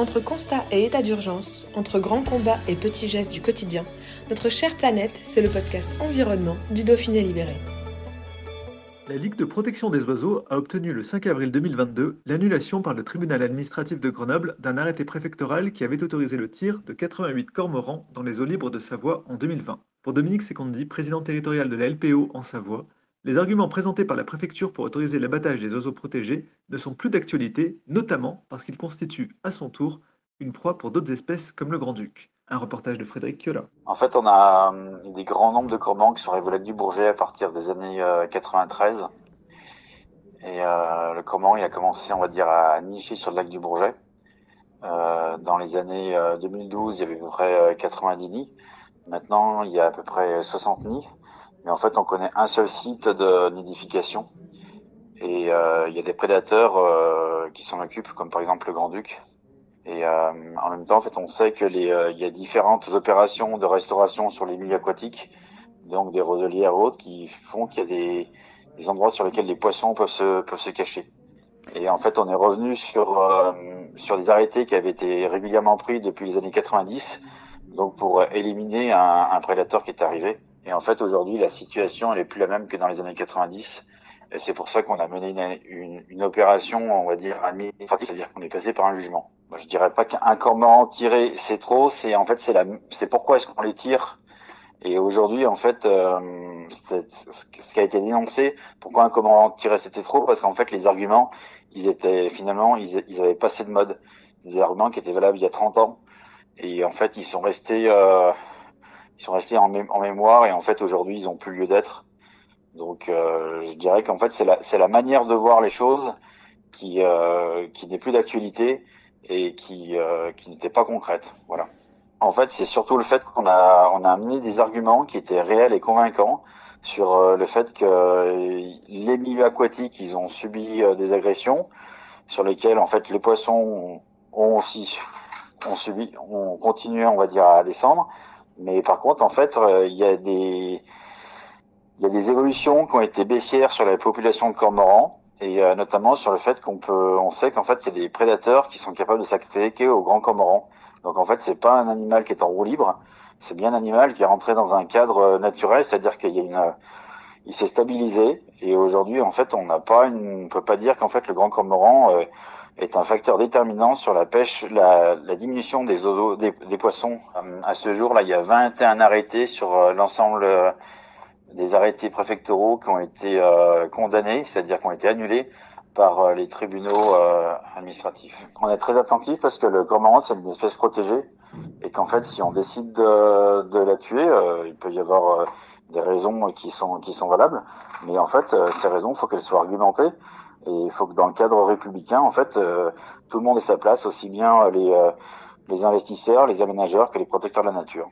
Entre constat et état d'urgence, entre grands combats et petits gestes du quotidien, notre chère planète, c'est le podcast Environnement du Dauphiné Libéré. La Ligue de protection des oiseaux a obtenu le 5 avril 2022 l'annulation par le tribunal administratif de Grenoble d'un arrêté préfectoral qui avait autorisé le tir de 88 cormorans dans les eaux libres de Savoie en 2020. Pour Dominique Secondi, président territorial de la LPO en Savoie, les arguments présentés par la préfecture pour autoriser l'abattage des oiseaux protégés ne sont plus d'actualité, notamment parce qu'ils constituent, à son tour, une proie pour d'autres espèces comme le grand-duc. Un reportage de Frédéric Kiola. En fait, on a euh, des grands nombres de cormorans qui sont arrivés au lac du Bourget à partir des années 93. Euh, Et euh, le cormoran, il a commencé, on va dire, à nicher sur le lac du Bourget. Dans les années 2012, il y avait à peu près 90 nids. Maintenant, il y a à peu près 60 nids. Mais en fait, on connaît un seul site de nidification. Et euh, il y a des prédateurs euh, qui s'en occupent, comme par exemple le Grand-Duc. Et euh, en même temps, en fait, on sait que les, il y a différentes opérations de restauration sur les milieux aquatiques, donc des roselières ou autres, qui font qu'il y a des, des, endroits sur lesquels les poissons peuvent se, peuvent se cacher. Et en fait, on est revenu sur, sur des arrêtés qui avaient été régulièrement pris depuis les années 90, donc pour éliminer un, un prédateur qui est arrivé. Et en fait, aujourd'hui, la situation, elle est plus la même que dans les années 90. Et c'est pour ça qu'on a mené une, une, une, opération, on va dire, administrative, c'est-à-dire qu'on est passé par un jugement. Moi, je dirais pas qu'un cormoran tiré, c'est trop, c'est en fait, c'est la, c'est pourquoi est-ce qu'on les tire. Et aujourd'hui, en fait, euh, ce qui a été dénoncé, pourquoi un cormoran tiré, c'était trop, parce qu'en fait, les arguments, ils étaient, finalement, ils, ils avaient passé de mode. Des arguments qui étaient valables il y a 30 ans. Et en fait, ils sont restés, euh, ils sont restés en, mé en, mémoire et en fait aujourd'hui ils ont plus lieu d'être. Donc euh, je dirais qu'en fait c'est la la manière de voir les choses qui euh, qui n'est plus d'actualité et qui euh, qui n'était pas concrète. Voilà. En fait c'est surtout le fait qu'on a on a amené des arguments qui étaient réels et convaincants sur euh, le fait que les milieux aquatiques ils ont subi euh, des agressions sur lesquelles en fait les poissons ont aussi ont subi ont continué on va dire à descendre mais par contre, en fait, euh, il y a des il y a des évolutions qui ont été baissières sur la population de cormorans et euh, notamment sur le fait qu'on peut, on sait qu'en fait, il y a des prédateurs qui sont capables de s'attaquer aux grands cormorans. Donc en fait, c'est pas un animal qui est en roue libre, c'est bien un animal qui est rentré dans un cadre euh, naturel, c'est-à-dire qu'il y a une, il s'est stabilisé et aujourd'hui, en fait, on n'a pas, une, on peut pas dire qu'en fait le grand cormoran euh, est un facteur déterminant sur la pêche, la, la diminution des, oiseaux, des, des, poissons. À ce jour, là, il y a 21 arrêtés sur l'ensemble des arrêtés préfectoraux qui ont été euh, condamnés, c'est-à-dire qui ont été annulés par euh, les tribunaux euh, administratifs. On est très attentif parce que le cormoran, c'est une espèce protégée et qu'en fait, si on décide de, de la tuer, il peut y avoir des raisons qui sont qui sont valables, mais en fait, ces raisons, il faut qu'elles soient argumentées. Et il faut que dans le cadre républicain, en fait, euh, tout le monde ait sa place, aussi bien les, euh, les investisseurs, les aménageurs que les protecteurs de la nature.